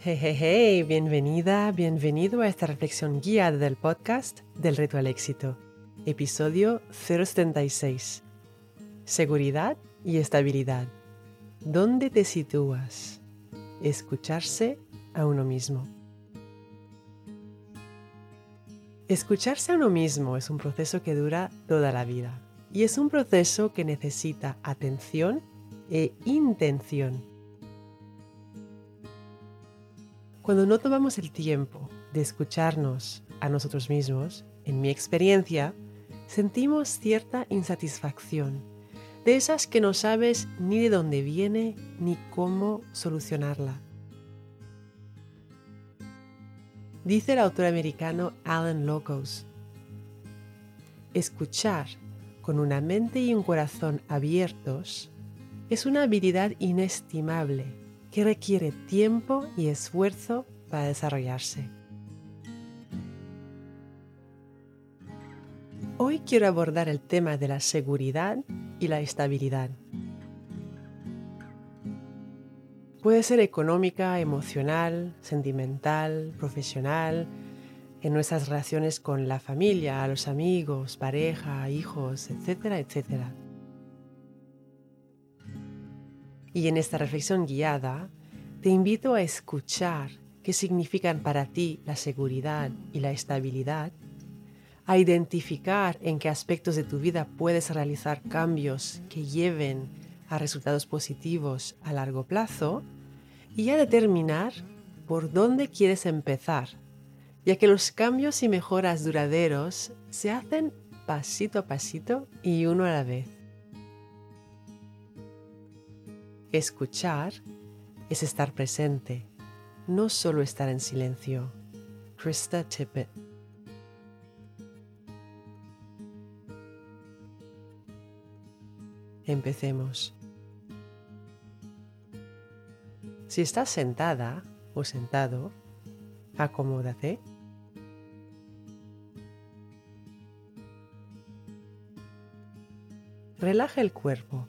Hey, hey, hey, bienvenida, bienvenido a esta reflexión guiada del podcast del reto al éxito, episodio 076. Seguridad y estabilidad. ¿Dónde te sitúas? Escucharse a uno mismo. Escucharse a uno mismo es un proceso que dura toda la vida y es un proceso que necesita atención e intención. Cuando no tomamos el tiempo de escucharnos a nosotros mismos, en mi experiencia, sentimos cierta insatisfacción, de esas que no sabes ni de dónde viene ni cómo solucionarla. Dice el autor americano Alan Locos, escuchar con una mente y un corazón abiertos es una habilidad inestimable que requiere tiempo y esfuerzo para desarrollarse. Hoy quiero abordar el tema de la seguridad y la estabilidad. Puede ser económica, emocional, sentimental, profesional, en nuestras relaciones con la familia, los amigos, pareja, hijos, etcétera, etcétera. Y en esta reflexión guiada, te invito a escuchar qué significan para ti la seguridad y la estabilidad, a identificar en qué aspectos de tu vida puedes realizar cambios que lleven a resultados positivos a largo plazo y a determinar por dónde quieres empezar, ya que los cambios y mejoras duraderos se hacen pasito a pasito y uno a la vez. Escuchar es estar presente, no solo estar en silencio. Krista Tippett Empecemos. Si estás sentada o sentado, acomódate. Relaja el cuerpo.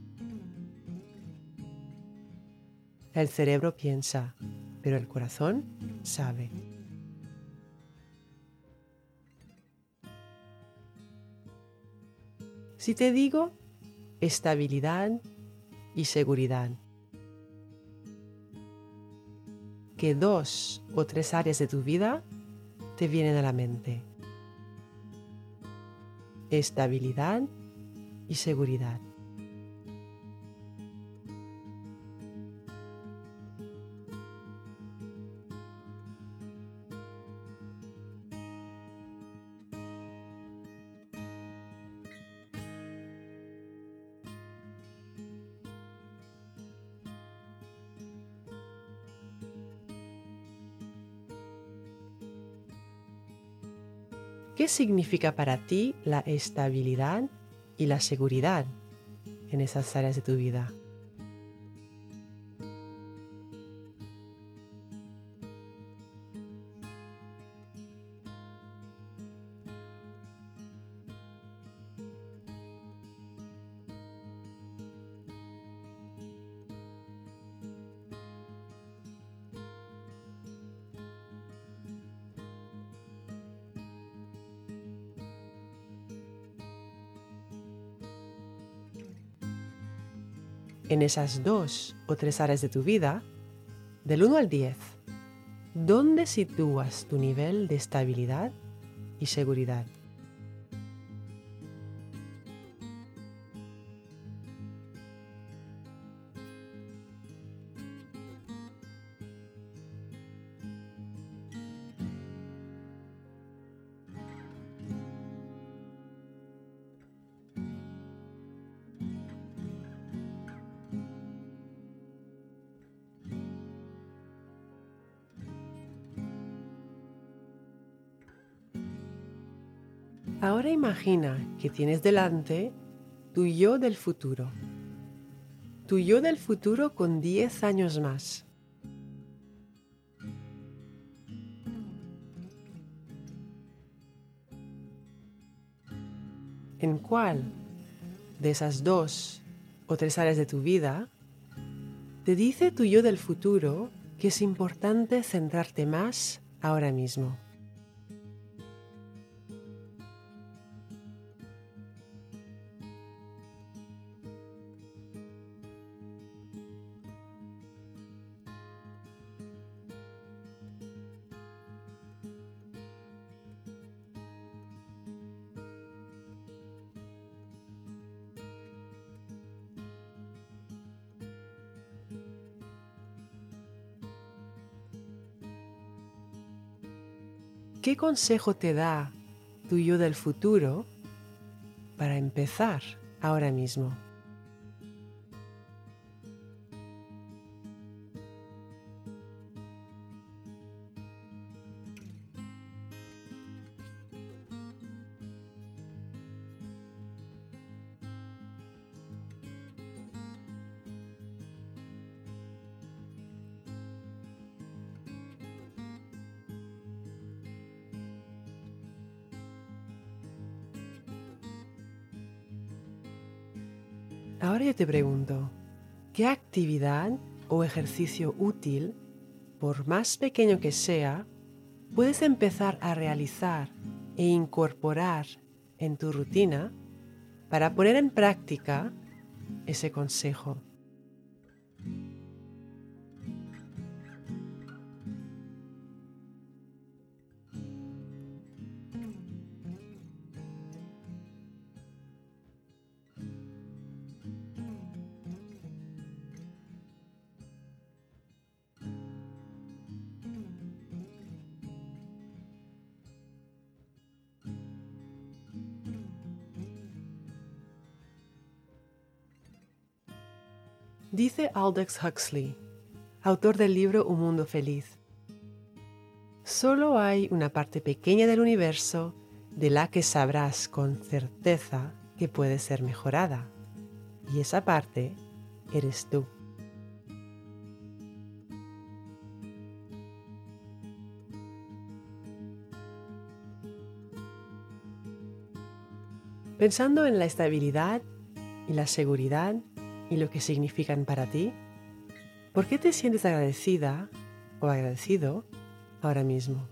El cerebro piensa, pero el corazón sabe. Si te digo estabilidad y seguridad, que dos o tres áreas de tu vida te vienen a la mente. Estabilidad y seguridad. ¿Qué significa para ti la estabilidad y la seguridad en esas áreas de tu vida? En esas dos o tres áreas de tu vida, del 1 al 10, ¿dónde sitúas tu nivel de estabilidad y seguridad? Ahora imagina que tienes delante tu yo del futuro. Tu yo del futuro con 10 años más. ¿En cuál de esas dos o tres áreas de tu vida te dice tu yo del futuro que es importante centrarte más ahora mismo? ¿Qué consejo te da tu yo del futuro para empezar ahora mismo? Ahora yo te pregunto, ¿qué actividad o ejercicio útil, por más pequeño que sea, puedes empezar a realizar e incorporar en tu rutina para poner en práctica ese consejo? Dice Aldous Huxley, autor del libro Un Mundo Feliz, solo hay una parte pequeña del universo de la que sabrás con certeza que puede ser mejorada, y esa parte eres tú. Pensando en la estabilidad y la seguridad y lo que significan para ti? ¿Por qué te sientes agradecida o agradecido ahora mismo?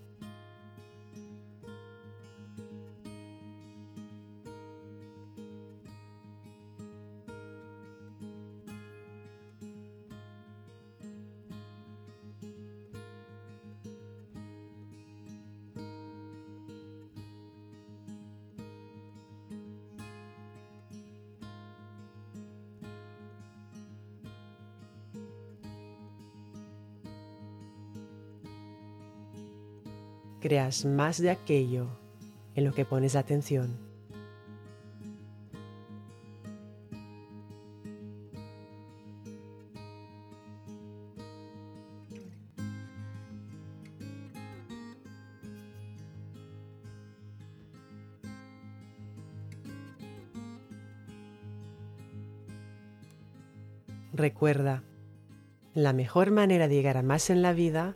Creas más de aquello en lo que pones atención. Recuerda, la mejor manera de llegar a más en la vida